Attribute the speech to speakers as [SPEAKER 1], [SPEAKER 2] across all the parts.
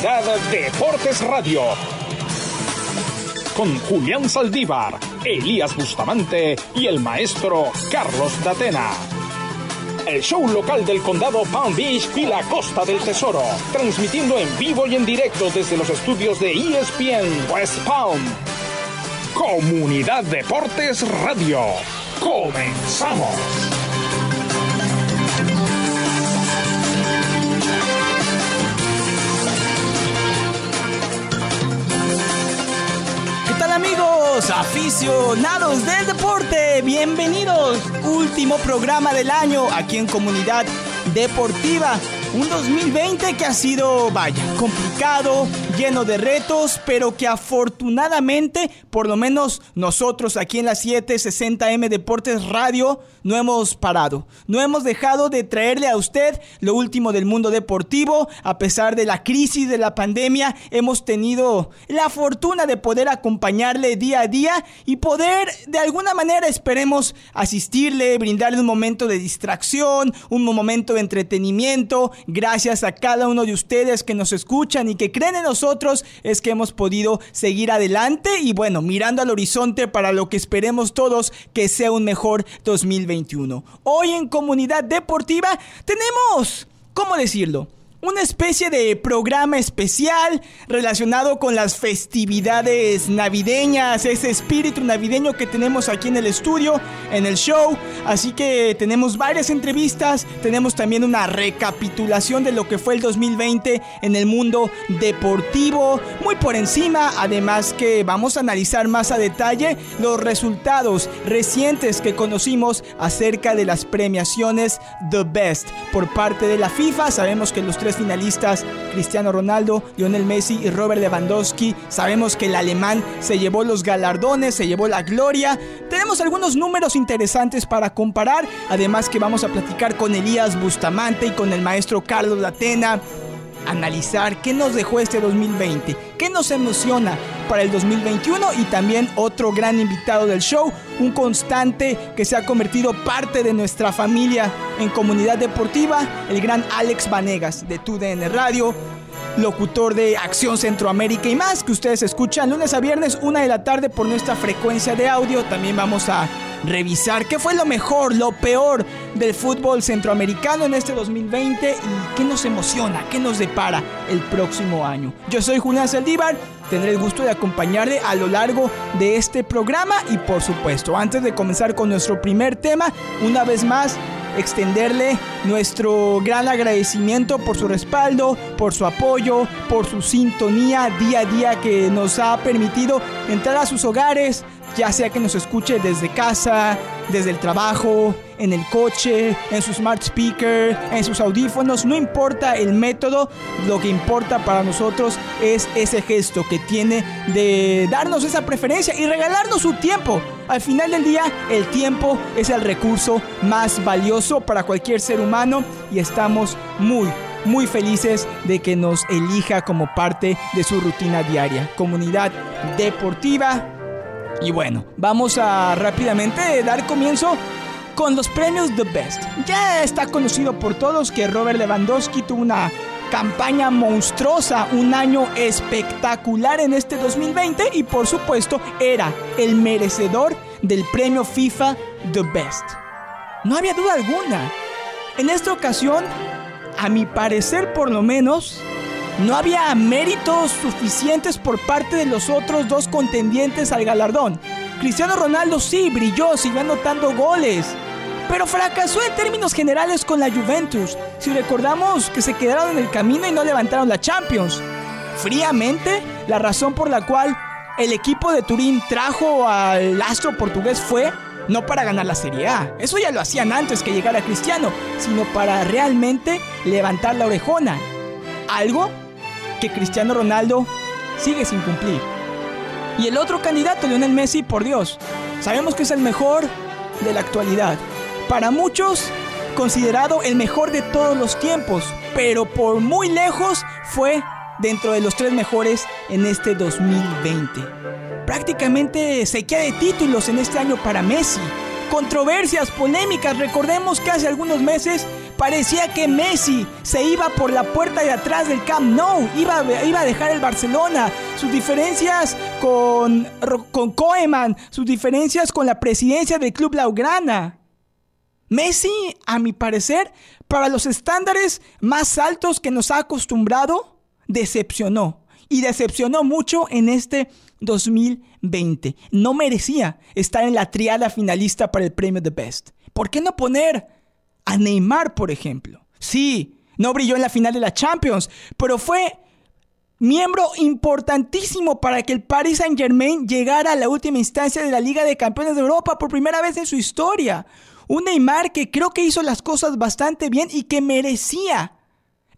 [SPEAKER 1] Comunidad Deportes Radio. Con Julián Saldívar, Elías Bustamante y el maestro Carlos Datena. El show local del condado Palm Beach y la Costa del Tesoro. Transmitiendo en vivo y en directo desde los estudios de ESPN West Palm. Comunidad Deportes Radio. Comenzamos.
[SPEAKER 2] Aficionados del deporte, bienvenidos. Último programa del año aquí en Comunidad Deportiva. Un 2020 que ha sido, vaya, complicado, lleno de retos, pero que afortunadamente, por lo menos nosotros aquí en la 760M Deportes Radio, no hemos parado. No hemos dejado de traerle a usted lo último del mundo deportivo. A pesar de la crisis de la pandemia, hemos tenido la fortuna de poder acompañarle día a día y poder, de alguna manera, esperemos asistirle, brindarle un momento de distracción, un momento de entretenimiento gracias a cada uno de ustedes que nos escuchan y que creen en nosotros, es que hemos podido seguir adelante y bueno, mirando al horizonte para lo que esperemos todos que sea un mejor 2021. Hoy en Comunidad Deportiva tenemos, ¿cómo decirlo? Una especie de programa especial relacionado con las festividades navideñas, ese espíritu navideño que tenemos aquí en el estudio, en el show. Así que tenemos varias entrevistas, tenemos también una recapitulación de lo que fue el 2020 en el mundo deportivo, muy por encima, además que vamos a analizar más a detalle los resultados recientes que conocimos acerca de las premiaciones The Best por parte de la FIFA. Sabemos que los tres finalistas, Cristiano Ronaldo, Lionel Messi y Robert Lewandowski. Sabemos que el alemán se llevó los galardones, se llevó la gloria. Tenemos algunos números interesantes para comparar, además que vamos a platicar con Elías Bustamante y con el maestro Carlos Latena analizar qué nos dejó este 2020, qué nos emociona para el 2021 y también otro gran invitado del show, un constante que se ha convertido parte de nuestra familia en comunidad deportiva, el gran Alex Vanegas de TUDN Radio locutor de Acción Centroamérica y más, que ustedes escuchan lunes a viernes, una de la tarde por nuestra frecuencia de audio. También vamos a revisar qué fue lo mejor, lo peor del fútbol centroamericano en este 2020 y qué nos emociona, qué nos depara el próximo año. Yo soy Julián Saldívar, tendré el gusto de acompañarle a lo largo de este programa y por supuesto, antes de comenzar con nuestro primer tema, una vez más, extenderle nuestro gran agradecimiento por su respaldo, por su apoyo, por su sintonía día a día que nos ha permitido entrar a sus hogares, ya sea que nos escuche desde casa, desde el trabajo, en el coche, en su smart speaker, en sus audífonos, no importa el método, lo que importa para nosotros es ese gesto que tiene de darnos esa preferencia y regalarnos su tiempo. Al final del día, el tiempo es el recurso más valioso para cualquier ser humano y estamos muy, muy felices de que nos elija como parte de su rutina diaria. Comunidad deportiva, y bueno, vamos a rápidamente dar comienzo con los premios The Best. Ya está conocido por todos que Robert Lewandowski tuvo una campaña monstruosa, un año espectacular en este 2020 y por supuesto era el merecedor del premio FIFA The Best. No había duda alguna. En esta ocasión, a mi parecer por lo menos, no había méritos suficientes por parte de los otros dos contendientes al galardón. Cristiano Ronaldo sí brilló, siguió anotando goles, pero fracasó en términos generales con la Juventus. Si recordamos que se quedaron en el camino y no levantaron la Champions. Fríamente, la razón por la cual el equipo de Turín trajo al astro portugués fue no para ganar la Serie A, eso ya lo hacían antes que llegara Cristiano, sino para realmente levantar la orejona. Algo que Cristiano Ronaldo sigue sin cumplir. Y el otro candidato, Lionel Messi, por Dios, sabemos que es el mejor de la actualidad. Para muchos, considerado el mejor de todos los tiempos, pero por muy lejos fue dentro de los tres mejores en este 2020. Prácticamente sequía de títulos en este año para Messi. Controversias, polémicas, recordemos que hace algunos meses Parecía que Messi se iba por la puerta de atrás del Camp Nou, iba, iba a dejar el Barcelona. Sus diferencias con, con Koeman, sus diferencias con la presidencia del club Laugrana. Messi, a mi parecer, para los estándares más altos que nos ha acostumbrado, decepcionó. Y decepcionó mucho en este 2020. No merecía estar en la triada finalista para el premio de Best. ¿Por qué no poner a Neymar, por ejemplo? Sí, no brilló en la final de la Champions, pero fue miembro importantísimo para que el Paris Saint Germain llegara a la última instancia de la Liga de Campeones de Europa por primera vez en su historia. Un Neymar que creo que hizo las cosas bastante bien y que merecía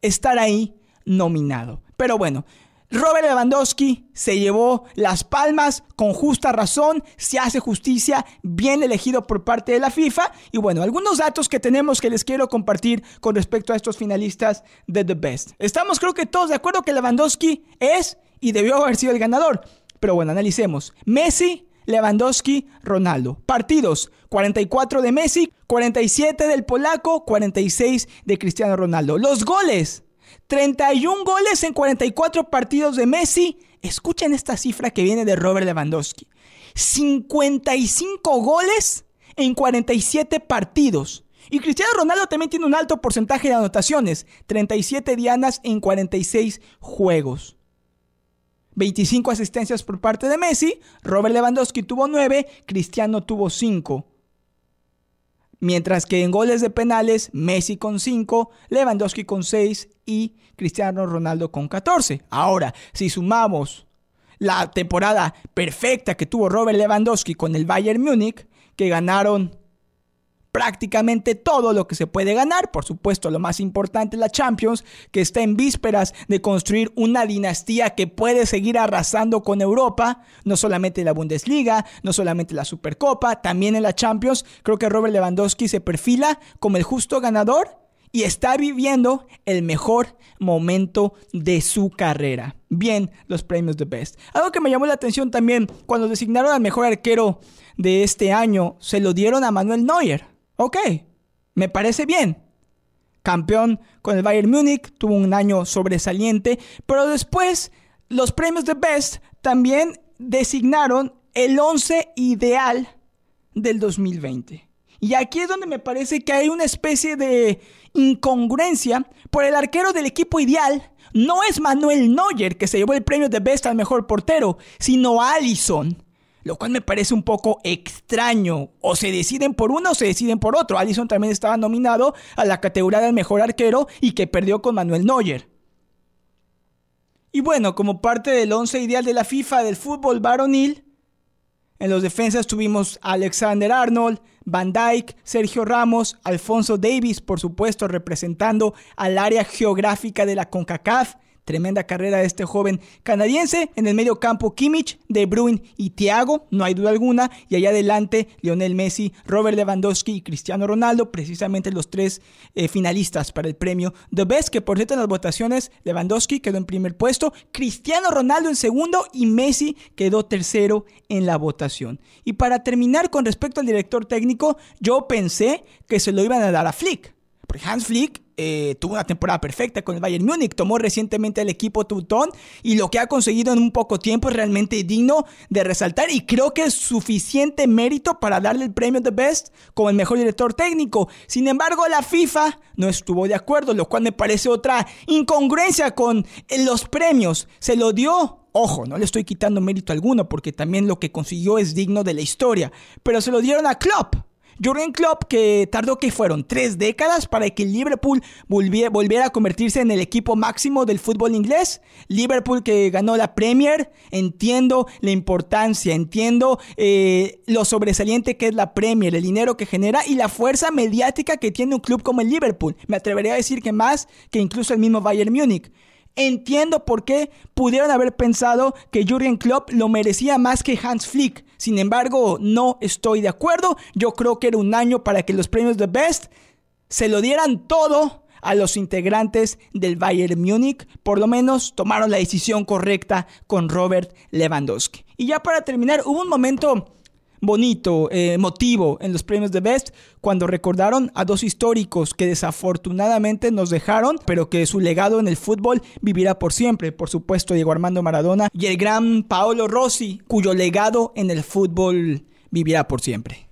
[SPEAKER 2] estar ahí nominado. Pero bueno, Robert Lewandowski se llevó las palmas con justa razón, se hace justicia, bien elegido por parte de la FIFA. Y bueno, algunos datos que tenemos que les quiero compartir con respecto a estos finalistas de The Best. Estamos creo que todos de acuerdo que Lewandowski es y debió haber sido el ganador. Pero bueno, analicemos. Messi, Lewandowski, Ronaldo. Partidos, 44 de Messi, 47 del polaco, 46 de Cristiano Ronaldo. Los goles, 31 goles en 44 partidos de Messi. Escuchen esta cifra que viene de Robert Lewandowski. 55 goles en 47 partidos. Y Cristiano Ronaldo también tiene un alto porcentaje de anotaciones, 37 dianas en 46 juegos. 25 asistencias por parte de Messi, Robert Lewandowski tuvo 9, Cristiano tuvo 5. Mientras que en goles de penales, Messi con 5, Lewandowski con 6 y Cristiano Ronaldo con 14. Ahora, si sumamos la temporada perfecta que tuvo Robert Lewandowski con el Bayern Múnich, que ganaron prácticamente todo lo que se puede ganar. Por supuesto, lo más importante, la Champions, que está en vísperas de construir una dinastía que puede seguir arrasando con Europa, no solamente la Bundesliga, no solamente la Supercopa, también en la Champions. Creo que Robert Lewandowski se perfila como el justo ganador y está viviendo el mejor momento de su carrera. Bien, los premios de Best. Algo que me llamó la atención también, cuando designaron al mejor arquero de este año, se lo dieron a Manuel Neuer. Ok, me parece bien. Campeón con el Bayern Múnich, tuvo un año sobresaliente, pero después los premios de Best también designaron el 11 ideal del 2020. Y aquí es donde me parece que hay una especie de incongruencia por el arquero del equipo ideal. No es Manuel Neuer que se llevó el premio de Best al mejor portero, sino Allison lo cual me parece un poco extraño. O se deciden por uno o se deciden por otro. Allison también estaba nominado a la categoría del mejor arquero y que perdió con Manuel Neuer. Y bueno, como parte del once ideal de la FIFA del fútbol varonil, en los defensas tuvimos a Alexander Arnold, Van Dyke, Sergio Ramos, Alfonso Davis, por supuesto, representando al área geográfica de la CONCACAF, Tremenda carrera de este joven canadiense. En el medio campo, Kimmich, De Bruyne y Thiago, no hay duda alguna. Y allá adelante, Lionel Messi, Robert Lewandowski y Cristiano Ronaldo, precisamente los tres eh, finalistas para el premio The Best, que por cierto en las votaciones, Lewandowski quedó en primer puesto, Cristiano Ronaldo en segundo y Messi quedó tercero en la votación. Y para terminar con respecto al director técnico, yo pensé que se lo iban a dar a Flick. Porque Hans Flick eh, tuvo una temporada perfecta con el Bayern Múnich, tomó recientemente el equipo Teutón y lo que ha conseguido en un poco tiempo es realmente digno de resaltar y creo que es suficiente mérito para darle el premio de Best como el mejor director técnico. Sin embargo, la FIFA no estuvo de acuerdo, lo cual me parece otra incongruencia con los premios. Se lo dio Ojo, no le estoy quitando mérito alguno porque también lo que consiguió es digno de la historia, pero se lo dieron a Klopp. Jurgen Klopp, que tardó que fueron tres décadas para que Liverpool volviera, a convertirse en el equipo máximo del fútbol inglés. Liverpool que ganó la Premier, entiendo la importancia, entiendo eh, lo sobresaliente que es la Premier, el dinero que genera y la fuerza mediática que tiene un club como el Liverpool. Me atrevería a decir que más que incluso el mismo Bayern Múnich. Entiendo por qué pudieron haber pensado que Jurgen Klopp lo merecía más que Hans Flick. Sin embargo, no estoy de acuerdo. Yo creo que era un año para que los premios de Best se lo dieran todo a los integrantes del Bayern Múnich. Por lo menos tomaron la decisión correcta con Robert Lewandowski. Y ya para terminar, hubo un momento bonito eh, motivo en los premios de Best cuando recordaron a dos históricos que desafortunadamente nos dejaron, pero que su legado en el fútbol vivirá por siempre. Por supuesto, Diego Armando Maradona y el gran Paolo Rossi, cuyo legado en el fútbol vivirá por siempre,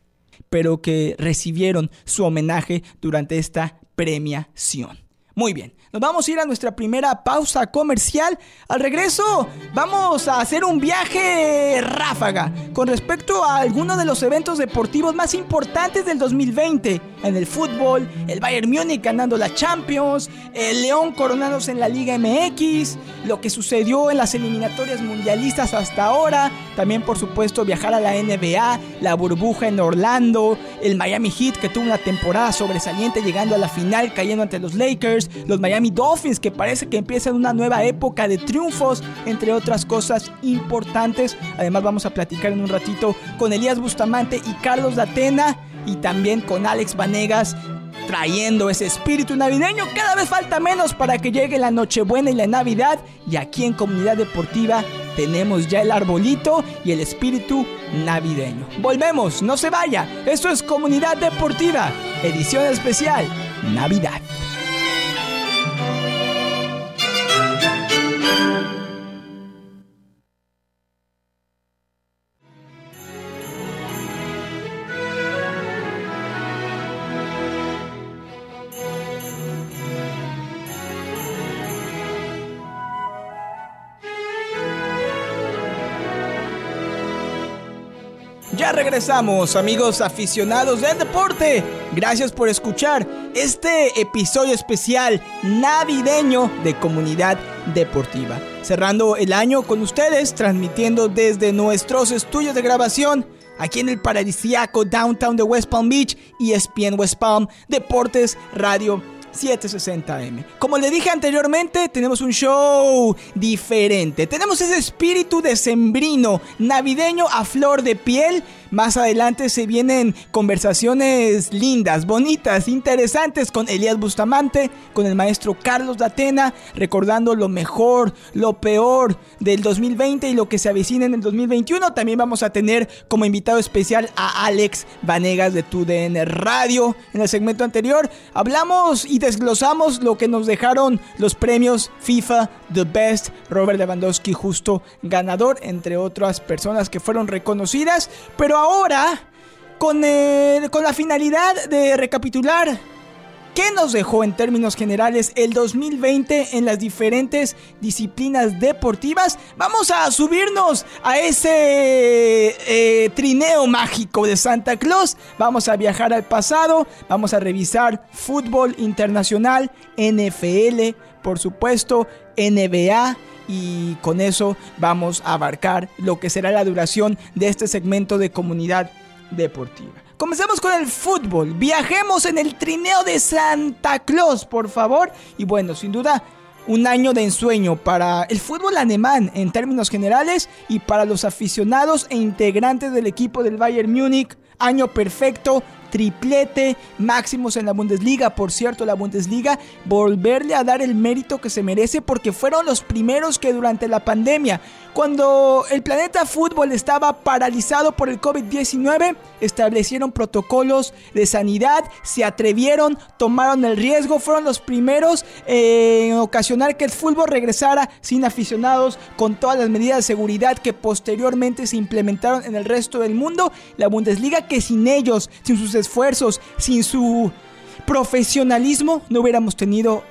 [SPEAKER 2] pero que recibieron su homenaje durante esta premiación. Muy bien, nos vamos a ir a nuestra primera pausa comercial. Al regreso vamos a hacer un viaje ráfaga con respecto a algunos de los eventos deportivos más importantes del 2020. En el fútbol, el Bayern Múnich ganando la Champions, el León coronándose en la Liga MX, lo que sucedió en las eliminatorias mundialistas hasta ahora. También por supuesto viajar a la NBA, la burbuja en Orlando, el Miami Heat que tuvo una temporada sobresaliente llegando a la final cayendo ante los Lakers, los Miami Dolphins, que parece que empiezan una nueva época de triunfos, entre otras cosas importantes. Además vamos a platicar en un ratito con Elías Bustamante y Carlos Datena y también con Alex Vanegas trayendo ese espíritu navideño. Cada vez falta menos para que llegue la Nochebuena y la Navidad. Y aquí en Comunidad Deportiva tenemos ya el arbolito y el espíritu navideño. Volvemos, no se vaya. Esto es Comunidad Deportiva, edición especial, Navidad. Regresamos, amigos aficionados del deporte. Gracias por escuchar este episodio especial navideño de Comunidad Deportiva. Cerrando el año con ustedes, transmitiendo desde nuestros estudios de grabación aquí en el paradisíaco downtown de West Palm Beach y ESPN West Palm Deportes Radio 760M. Como le dije anteriormente, tenemos un show diferente. Tenemos ese espíritu decembrino, navideño a flor de piel más adelante se vienen conversaciones lindas, bonitas, interesantes con Elías Bustamante, con el maestro Carlos Datena, recordando lo mejor, lo peor del 2020 y lo que se avecina en el 2021. También vamos a tener como invitado especial a Alex Vanegas de TUDN Radio. En el segmento anterior hablamos y desglosamos lo que nos dejaron los premios FIFA The Best, Robert Lewandowski justo ganador, entre otras personas que fueron reconocidas, pero ahora, con, con la finalidad de recapitular ¿Qué nos dejó en términos generales el 2020 en las diferentes disciplinas deportivas? Vamos a subirnos a ese eh, trineo mágico de Santa Claus. Vamos a viajar al pasado. Vamos a revisar fútbol internacional, NFL, por supuesto, NBA y con eso vamos a abarcar lo que será la duración de este segmento de comunidad deportiva. Comencemos con el fútbol. Viajemos en el trineo de Santa Claus, por favor. Y bueno, sin duda, un año de ensueño para el fútbol alemán en términos generales y para los aficionados e integrantes del equipo del Bayern Múnich. Año perfecto, triplete, máximos en la Bundesliga. Por cierto, la Bundesliga, volverle a dar el mérito que se merece porque fueron los primeros que durante la pandemia, cuando el planeta fútbol estaba paralizado por el COVID-19, establecieron protocolos de sanidad, se atrevieron, tomaron el riesgo, fueron los primeros en ocasionar que el fútbol regresara sin aficionados, con todas las medidas de seguridad que posteriormente se implementaron en el resto del mundo. La Bundesliga que sin ellos, sin sus esfuerzos, sin su profesionalismo, no hubiéramos tenido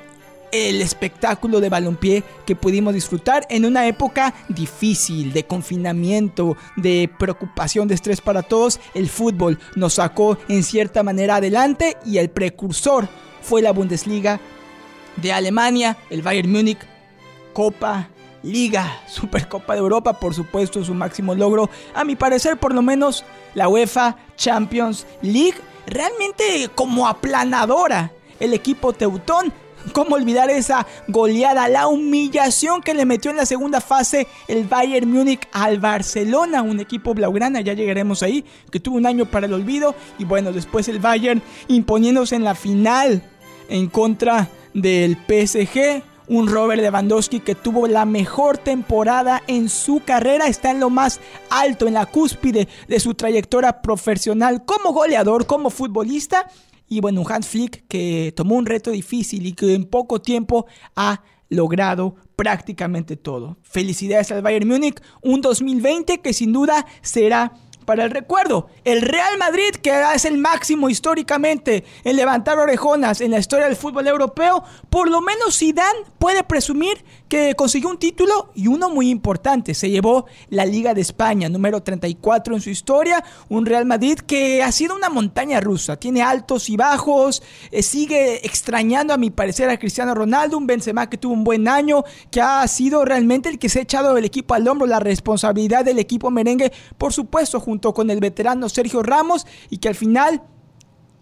[SPEAKER 2] el espectáculo de balompié que pudimos disfrutar en una época difícil, de confinamiento, de preocupación, de estrés para todos. El fútbol nos sacó en cierta manera adelante y el precursor fue la Bundesliga de Alemania, el Bayern Múnich, Copa, Liga, Supercopa de Europa, por supuesto, su máximo logro, a mi parecer por lo menos la UEFA Champions League, realmente como aplanadora. El equipo teutón. ¿Cómo olvidar esa goleada, la humillación que le metió en la segunda fase el Bayern Múnich al Barcelona, un equipo blaugrana, ya llegaremos ahí, que tuvo un año para el olvido. Y bueno, después el Bayern imponiéndose en la final en contra del PSG, un Robert Lewandowski que tuvo la mejor temporada en su carrera, está en lo más alto, en la cúspide de su trayectoria profesional como goleador, como futbolista. Y bueno, un Hans Flick que tomó un reto difícil y que en poco tiempo ha logrado prácticamente todo. Felicidades al Bayern Múnich, un 2020 que sin duda será para el recuerdo. El Real Madrid, que es el máximo históricamente en levantar orejonas en la historia del fútbol europeo, por lo menos Zidane puede presumir que consiguió un título y uno muy importante. Se llevó la Liga de España, número 34 en su historia. Un Real Madrid que ha sido una montaña rusa. Tiene altos y bajos. Eh, sigue extrañando, a mi parecer, a Cristiano Ronaldo. Un Benzema que tuvo un buen año, que ha sido realmente el que se ha echado el equipo al hombro, la responsabilidad del equipo merengue, por supuesto, con el veterano Sergio Ramos y que al final,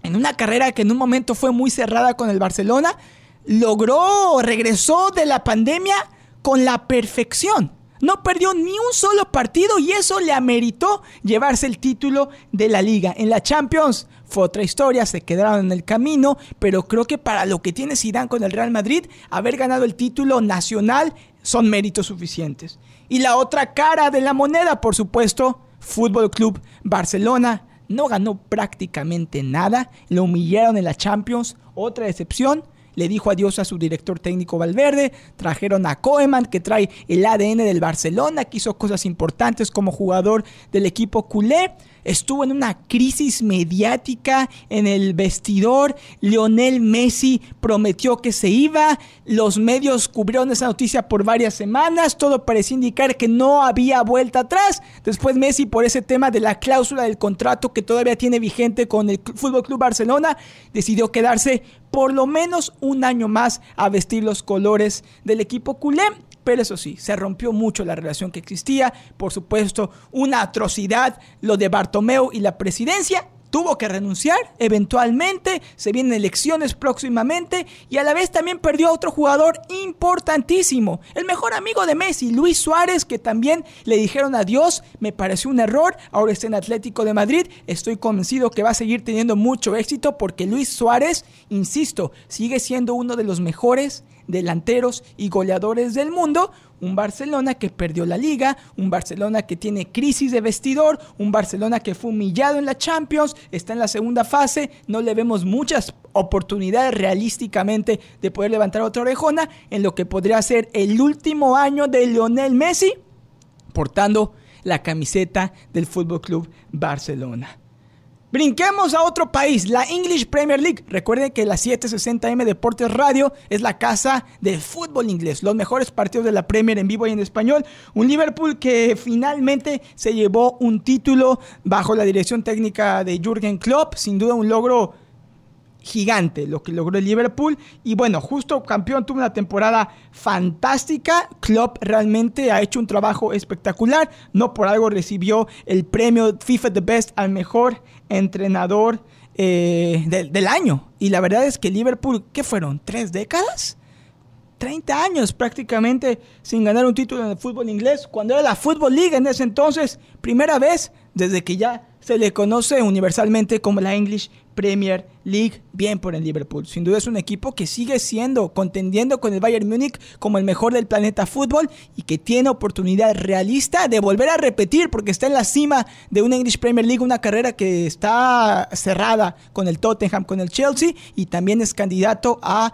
[SPEAKER 2] en una carrera que en un momento fue muy cerrada con el Barcelona, logró, regresó de la pandemia con la perfección. No perdió ni un solo partido y eso le ameritó llevarse el título de la liga. En la Champions fue otra historia, se quedaron en el camino, pero creo que para lo que tiene Zidane con el Real Madrid, haber ganado el título nacional son méritos suficientes. Y la otra cara de la moneda, por supuesto, Fútbol Club Barcelona. No ganó prácticamente nada, lo humillaron en la Champions, otra decepción. Le dijo adiós a su director técnico Valverde, trajeron a Koeman que trae el ADN del Barcelona, que hizo cosas importantes como jugador del equipo culé estuvo en una crisis mediática en el vestidor. Lionel Messi prometió que se iba. Los medios cubrieron esa noticia por varias semanas. Todo parecía indicar que no había vuelta atrás. Después Messi, por ese tema de la cláusula del contrato que todavía tiene vigente con el Fútbol Club Barcelona, decidió quedarse por lo menos un año más a vestir los colores del equipo culé. Pero eso sí, se rompió mucho la relación que existía. Por supuesto, una atrocidad lo de Bartomeu y la presidencia tuvo que renunciar eventualmente, se vienen elecciones próximamente y a la vez también perdió a otro jugador importantísimo, el mejor amigo de Messi, Luis Suárez, que también le dijeron adiós, me pareció un error, ahora está en Atlético de Madrid, estoy convencido que va a seguir teniendo mucho éxito porque Luis Suárez, insisto, sigue siendo uno de los mejores delanteros y goleadores del mundo, un Barcelona que perdió la liga, un Barcelona que tiene crisis de vestidor, un Barcelona que fue humillado en la Champions, está en la segunda fase, no le vemos muchas oportunidades realísticamente de poder levantar otra orejona en lo que podría ser el último año de Lionel Messi portando la camiseta del Fútbol Club Barcelona. Brinquemos a otro país, la English Premier League. Recuerden que la 760M Deportes Radio es la casa del fútbol inglés. Los mejores partidos de la Premier en vivo y en español. Un Liverpool que finalmente se llevó un título bajo la dirección técnica de Jürgen Klopp. Sin duda un logro gigante lo que logró el Liverpool. Y bueno, justo campeón tuvo una temporada fantástica. Klopp realmente ha hecho un trabajo espectacular. No por algo recibió el premio FIFA The Best al mejor entrenador eh, del año. Y la verdad es que Liverpool, ¿qué fueron? ¿Tres décadas? 30 años prácticamente sin ganar un título en el fútbol inglés, cuando era la Football League en ese entonces, primera vez desde que ya se le conoce universalmente como la English Premier League, bien por el Liverpool. Sin duda es un equipo que sigue siendo, contendiendo con el Bayern Múnich como el mejor del planeta fútbol y que tiene oportunidad realista de volver a repetir porque está en la cima de una English Premier League, una carrera que está cerrada con el Tottenham, con el Chelsea y también es candidato a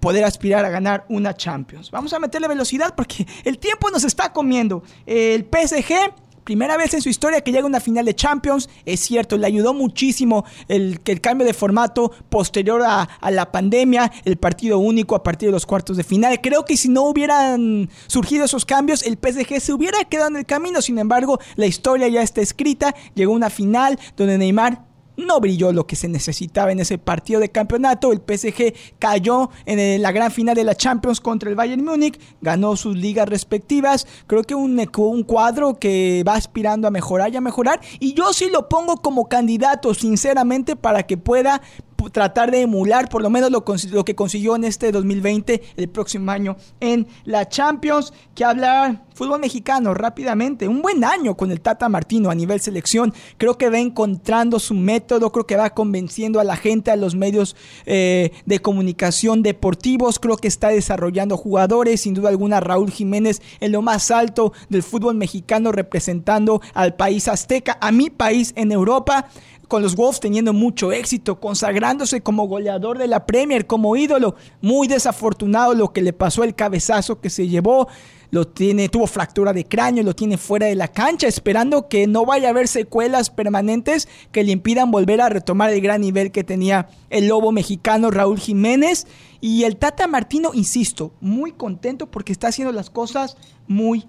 [SPEAKER 2] poder aspirar a ganar una Champions. Vamos a meterle velocidad porque el tiempo nos está comiendo. El PSG Primera vez en su historia que llega una final de Champions. Es cierto, le ayudó muchísimo el, el cambio de formato posterior a, a, la pandemia, el partido único a partir de los cuartos de final. Creo que si no hubieran surgido esos cambios, el PSG se hubiera quedado en el camino. Sin embargo, la historia ya está escrita. Llegó una final donde Neymar no brilló lo que se necesitaba en ese partido de campeonato. El PSG cayó en la gran final de la Champions contra el Bayern Múnich, ganó sus ligas respectivas. Creo que un, un cuadro que va aspirando a mejorar y a mejorar. Y yo sí lo pongo como candidato, sinceramente, para que pueda tratar de emular por lo menos lo, que consiguió en este 2020, el próximo año en la Champions. Que habla fútbol mexicano rápidamente. Un buen año con el Tata Martino a nivel selección. Creo que va encontrando su método, creo que va convenciendo a la gente, a los medios eh, de comunicación deportivos. Creo que está desarrollando jugadores. Sin duda alguna, Raúl Jiménez en lo más alto del fútbol mexicano representando al país azteca, a mi país en Europa con los Wolves teniendo mucho éxito, consagrándose como goleador de la Premier, como ídolo. Muy desafortunado lo que le pasó el cabezazo que se llevó. Lo tiene, tuvo fractura de cráneo, lo tiene fuera de la cancha, esperando que no vaya a haber secuelas permanentes que le impidan volver a retomar el gran nivel que tenía el lobo mexicano Raúl Jiménez. Y el Tata Martino, insisto, muy contento porque está haciendo las cosas muy,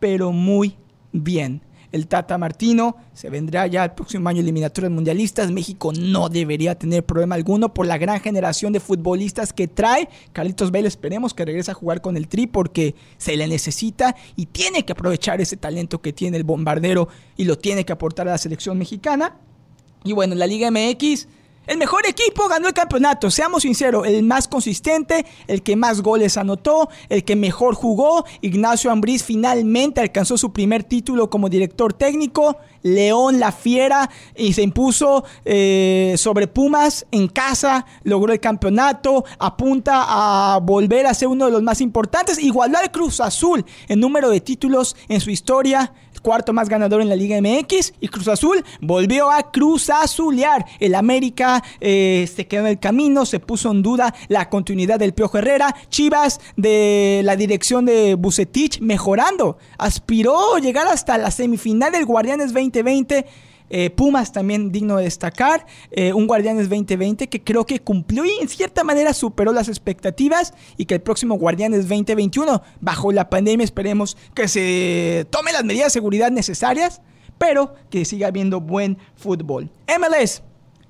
[SPEAKER 2] pero muy bien el Tata Martino. Se vendrá ya el próximo año eliminatorias mundialistas. México no debería tener problema alguno por la gran generación de futbolistas que trae. Carlitos Vela esperemos que regrese a jugar con el Tri porque se le necesita y tiene que aprovechar ese talento que tiene el bombardero y lo tiene que aportar a la selección mexicana. Y bueno, la Liga MX el mejor equipo ganó el campeonato, seamos sinceros, el más consistente, el que más goles anotó, el que mejor jugó. Ignacio Ambriz finalmente alcanzó su primer título como director técnico. León la Fiera y se impuso eh, sobre Pumas en casa, logró el campeonato, apunta a volver a ser uno de los más importantes, igualar al Cruz Azul en número de títulos en su historia cuarto más ganador en la Liga MX y Cruz Azul volvió a Cruz Azulear. El América eh, se quedó en el camino, se puso en duda la continuidad del Piojo Herrera. Chivas de la dirección de Bucetich mejorando, aspiró llegar hasta la semifinal del Guardianes 2020 eh, Pumas también digno de destacar. Eh, un Guardianes 2020 que creo que cumplió y en cierta manera superó las expectativas. Y que el próximo Guardianes 2021, bajo la pandemia, esperemos que se tome las medidas de seguridad necesarias. Pero que siga habiendo buen fútbol. MLS.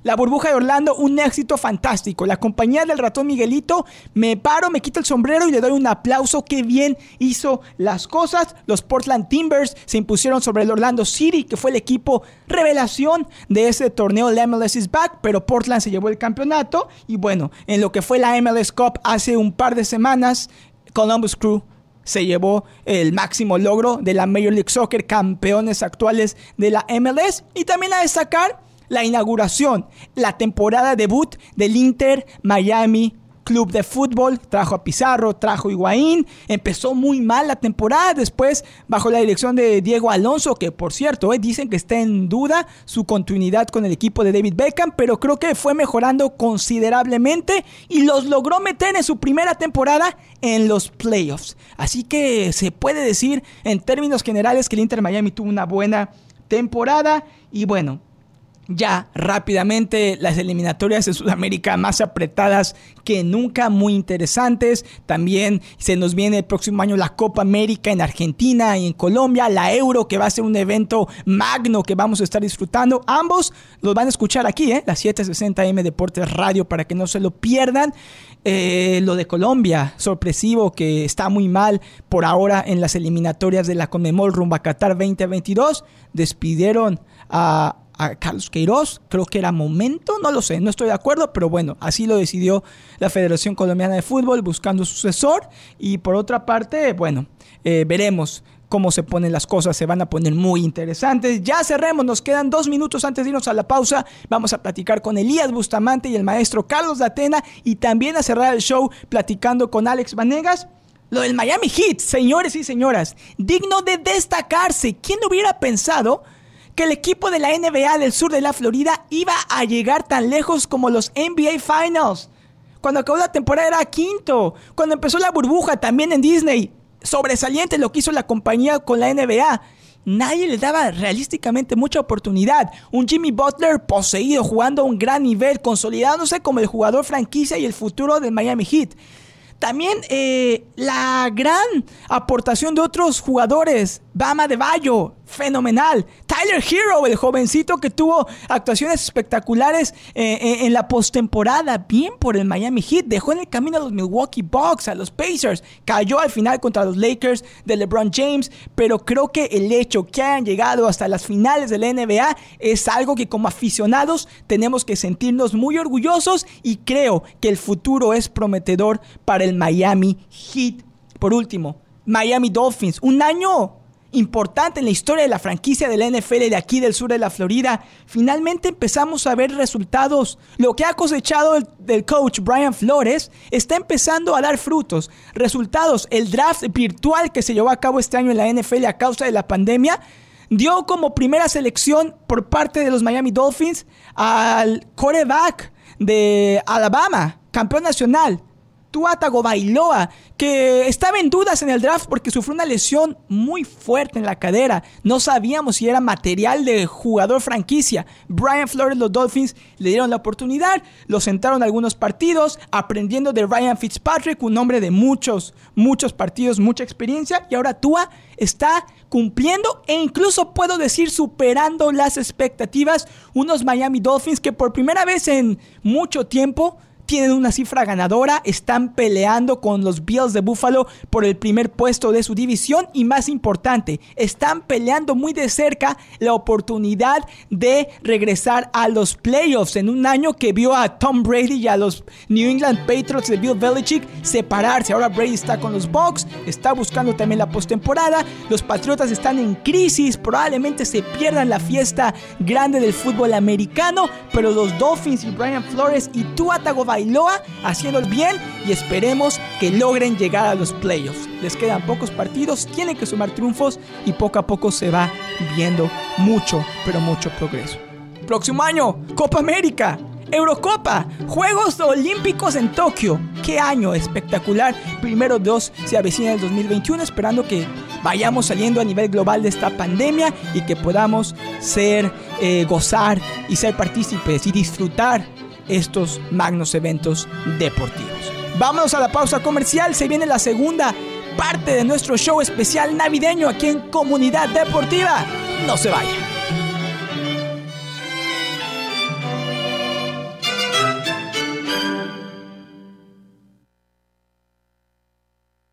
[SPEAKER 2] La burbuja de Orlando, un éxito fantástico. La compañía del ratón Miguelito, me paro, me quito el sombrero y le doy un aplauso. Qué bien hizo las cosas. Los Portland Timbers se impusieron sobre el Orlando City, que fue el equipo revelación de ese torneo. La MLS is back, pero Portland se llevó el campeonato. Y bueno, en lo que fue la MLS Cup hace un par de semanas, Columbus Crew se llevó el máximo logro de la Major League Soccer, campeones actuales de la MLS. Y también a destacar la inauguración, la temporada debut del Inter Miami Club de Fútbol, trajo a Pizarro, trajo a Higuaín, empezó muy mal la temporada, después bajo la dirección de Diego Alonso, que por cierto, eh, dicen que está en duda su continuidad con el equipo de David Beckham, pero creo que fue mejorando considerablemente y los logró meter en su primera temporada en los playoffs. Así que se puede decir en términos generales que el Inter Miami tuvo una buena temporada y bueno, ya rápidamente las eliminatorias de Sudamérica más apretadas que nunca, muy interesantes. También se nos viene el próximo año la Copa América en Argentina y en Colombia, la Euro que va a ser un evento magno que vamos a estar disfrutando. Ambos los van a escuchar aquí, ¿eh? la 760M Deportes Radio para que no se lo pierdan. Eh, lo de Colombia, sorpresivo que está muy mal por ahora en las eliminatorias de la Conmebol rumbo a Qatar 2022. Despidieron a a Carlos Queiroz. Creo que era momento, no lo sé, no estoy de acuerdo, pero bueno, así lo decidió la Federación Colombiana de Fútbol buscando sucesor. Y por otra parte, bueno, eh, veremos cómo se ponen las cosas, se van a poner muy interesantes. Ya cerremos, nos quedan dos minutos antes de irnos a la pausa. Vamos a platicar con Elías Bustamante y el maestro Carlos Datena y también a cerrar el show platicando con Alex Vanegas. Lo del Miami Heat, señores y señoras, digno de destacarse. ¿Quién hubiera pensado que el equipo de la NBA del sur de la Florida iba a llegar tan lejos como los NBA Finals. Cuando acabó la temporada era quinto. Cuando empezó la burbuja también en Disney. Sobresaliente lo que hizo la compañía con la NBA. Nadie le daba realísticamente mucha oportunidad. Un Jimmy Butler poseído, jugando a un gran nivel, consolidándose como el jugador franquicia y el futuro del Miami Heat. También eh, la gran aportación de otros jugadores. Bama de Bayo, fenomenal. Tyler Hero, el jovencito que tuvo actuaciones espectaculares eh, eh, en la postemporada, bien por el Miami Heat, dejó en el camino a los Milwaukee Bucks, a los Pacers, cayó al final contra los Lakers de LeBron James, pero creo que el hecho que hayan llegado hasta las finales de la NBA es algo que como aficionados tenemos que sentirnos muy orgullosos y creo que el futuro es prometedor para el Miami Heat. Por último, Miami Dolphins, un año importante en la historia de la franquicia de la NFL de aquí del sur de la Florida, finalmente empezamos a ver resultados. Lo que ha cosechado el, coach Brian Flores está empezando a dar frutos. Resultados, el draft virtual que se llevó a cabo este año en la NFL a causa de la pandemia dio como primera selección por parte de los Miami Dolphins al quarterback de Alabama, campeón nacional, Tua Bailoa, que estaba en dudas en el draft porque sufrió una lesión muy fuerte en la cadera. No sabíamos si era material de jugador franquicia. Brian Flores, los Dolphins, le dieron la oportunidad, lo sentaron algunos partidos, aprendiendo de Ryan Fitzpatrick, un hombre de muchos, muchos partidos, mucha experiencia, y ahora Tua está cumpliendo e incluso puedo decir superando las expectativas. Unos Miami Dolphins que por primera vez en mucho tiempo tienen una cifra ganadora, están peleando con los Bills de Buffalo por el primer puesto de su división y más importante, están peleando muy de cerca la oportunidad de regresar a los playoffs en un año que vio a Tom Brady y a los New England Patriots de Bill Belichick separarse. Ahora Brady está con los Bucks, está buscando también la postemporada, los Patriotas están en crisis, probablemente se pierdan la fiesta grande del fútbol americano, pero los Dolphins y Brian Flores y Tua Tagovailoa Bailoa haciendo el bien y esperemos que logren llegar a los playoffs. Les quedan pocos partidos, tienen que sumar triunfos y poco a poco se va viendo mucho, pero mucho progreso. Próximo año, Copa América. Eurocopa, Juegos Olímpicos en Tokio. Qué año espectacular. Primero dos se avecina el 2021, esperando que vayamos saliendo a nivel global de esta pandemia y que podamos ser, eh, gozar y ser partícipes y disfrutar estos magnos eventos deportivos. Vámonos a la pausa comercial, se viene la segunda parte de nuestro show especial navideño aquí en Comunidad Deportiva. No se vayan.